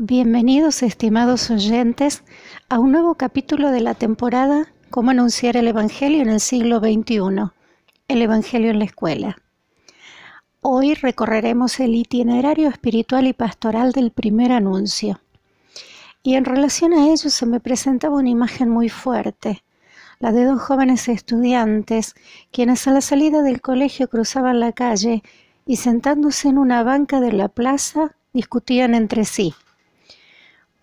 Bienvenidos, estimados oyentes, a un nuevo capítulo de la temporada Cómo anunciar el Evangelio en el siglo XXI, el Evangelio en la escuela. Hoy recorreremos el itinerario espiritual y pastoral del primer anuncio. Y en relación a ello se me presentaba una imagen muy fuerte, la de dos jóvenes estudiantes, quienes a la salida del colegio cruzaban la calle y sentándose en una banca de la plaza discutían entre sí.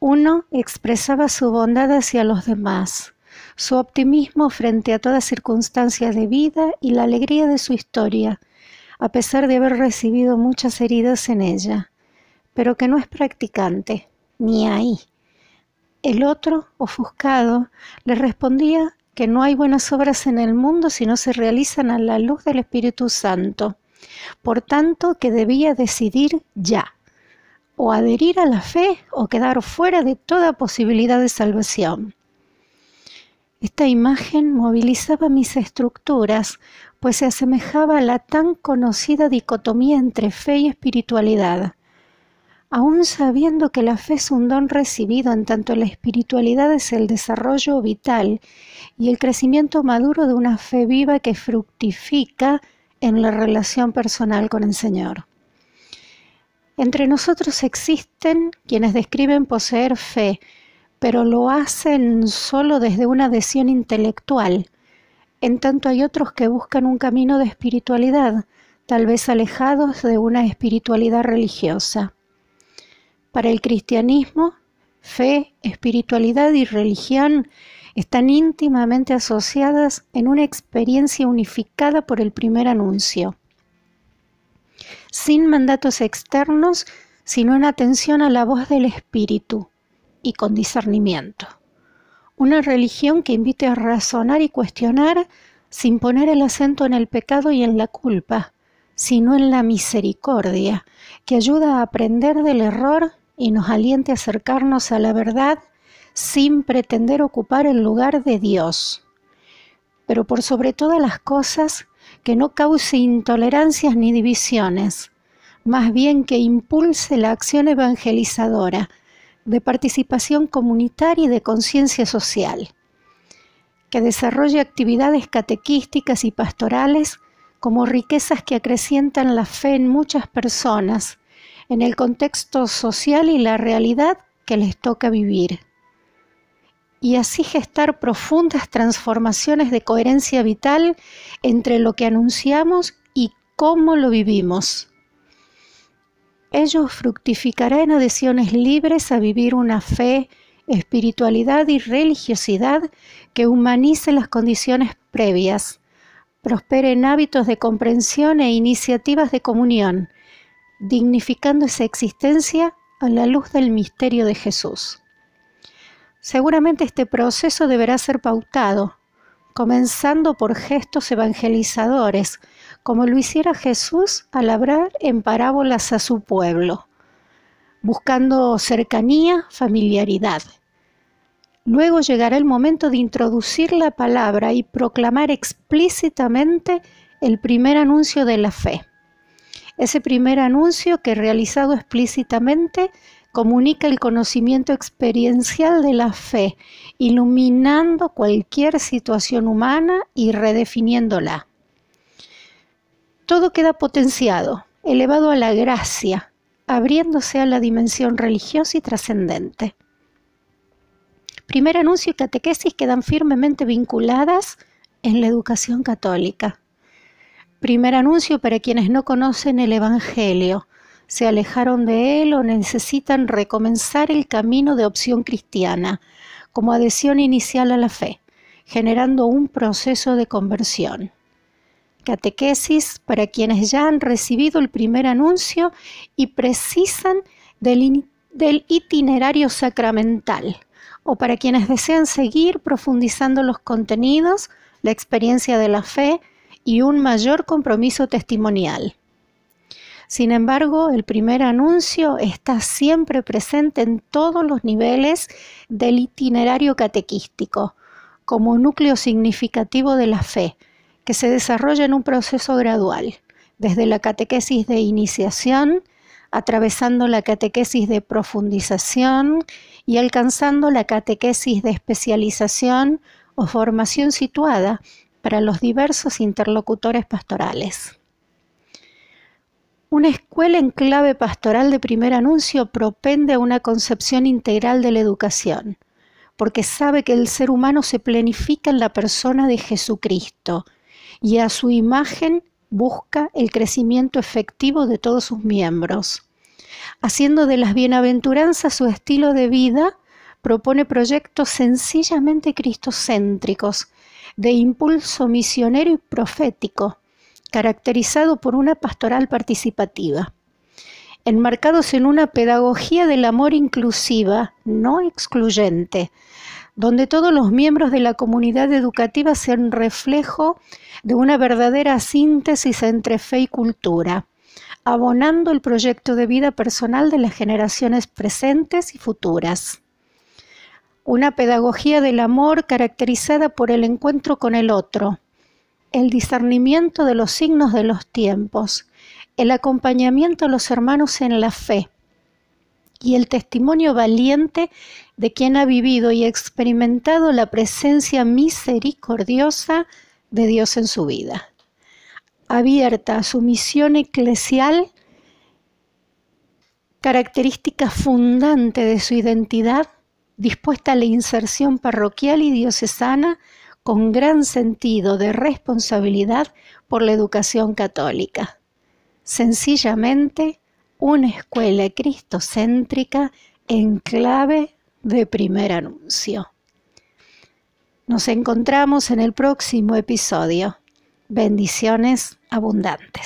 Uno expresaba su bondad hacia los demás, su optimismo frente a toda circunstancia de vida y la alegría de su historia, a pesar de haber recibido muchas heridas en ella, pero que no es practicante, ni ahí. El otro, ofuscado, le respondía que no hay buenas obras en el mundo si no se realizan a la luz del Espíritu Santo, por tanto que debía decidir ya o adherir a la fe o quedar fuera de toda posibilidad de salvación. Esta imagen movilizaba mis estructuras, pues se asemejaba a la tan conocida dicotomía entre fe y espiritualidad. Aún sabiendo que la fe es un don recibido en tanto la espiritualidad es el desarrollo vital y el crecimiento maduro de una fe viva que fructifica en la relación personal con el Señor. Entre nosotros existen quienes describen poseer fe, pero lo hacen solo desde una adhesión intelectual. En tanto hay otros que buscan un camino de espiritualidad, tal vez alejados de una espiritualidad religiosa. Para el cristianismo, fe, espiritualidad y religión están íntimamente asociadas en una experiencia unificada por el primer anuncio sin mandatos externos, sino en atención a la voz del Espíritu y con discernimiento. Una religión que invite a razonar y cuestionar sin poner el acento en el pecado y en la culpa, sino en la misericordia, que ayuda a aprender del error y nos aliente a acercarnos a la verdad sin pretender ocupar el lugar de Dios. Pero por sobre todas las cosas, que no cause intolerancias ni divisiones, más bien que impulse la acción evangelizadora, de participación comunitaria y de conciencia social, que desarrolle actividades catequísticas y pastorales como riquezas que acrecientan la fe en muchas personas, en el contexto social y la realidad que les toca vivir y así gestar profundas transformaciones de coherencia vital entre lo que anunciamos y cómo lo vivimos. Ello fructificará en adhesiones libres a vivir una fe, espiritualidad y religiosidad que humanice las condiciones previas, prospere en hábitos de comprensión e iniciativas de comunión, dignificando esa existencia a la luz del misterio de Jesús. Seguramente este proceso deberá ser pautado, comenzando por gestos evangelizadores, como lo hiciera Jesús al hablar en parábolas a su pueblo, buscando cercanía, familiaridad. Luego llegará el momento de introducir la palabra y proclamar explícitamente el primer anuncio de la fe. Ese primer anuncio que realizado explícitamente comunica el conocimiento experiencial de la fe, iluminando cualquier situación humana y redefiniéndola. Todo queda potenciado, elevado a la gracia, abriéndose a la dimensión religiosa y trascendente. Primer anuncio y catequesis quedan firmemente vinculadas en la educación católica. Primer anuncio para quienes no conocen el Evangelio, se alejaron de él o necesitan recomenzar el camino de opción cristiana como adhesión inicial a la fe, generando un proceso de conversión. Catequesis para quienes ya han recibido el primer anuncio y precisan del, itinerario sacramental, o para quienes desean seguir profundizando los contenidos, la experiencia de la fe y un mayor compromiso testimonial. Sin embargo, el primer anuncio está siempre presente en todos los niveles del itinerario catequístico, como núcleo significativo de la fe, que se desarrolla en un proceso gradual, desde la catequesis de iniciación atravesando la catequesis de profundización y alcanzando la catequesis de especialización o formación situada para los diversos interlocutores pastorales. Una escuela en clave pastoral de primer anuncio propende a una concepción integral de la educación, porque sabe que el ser humano se planifica en la persona de Jesucristo y a su imagen busca el crecimiento efectivo de todos sus miembros. Haciendo de las bienaventuranzas su estilo de vida, propone proyectos sencillamente cristocéntricos, de impulso misionero y profético, caracterizado por una pastoral participativa, enmarcados en una pedagogía del amor inclusiva, no excluyente, donde todos los miembros de la comunidad educativa sean reflejo de una verdadera síntesis entre fe y cultura, abonando el proyecto de vida personal de las generaciones presentes y futuras. Una pedagogía del amor caracterizada por el encuentro con el otro, el discernimiento de los signos de los tiempos, el acompañamiento a los hermanos en la fe y el testimonio valiente de quien ha vivido y experimentado la presencia misericordiosa de Dios en su vida. Abierta a su misión eclesial, característica fundante de su identidad, dispuesta a la inserción parroquial y diocesana con gran sentido de responsabilidad por la educación católica. Sencillamente, una escuela cristocéntrica en clave de primer anuncio. Nos encontramos en el próximo episodio. Bendiciones abundantes.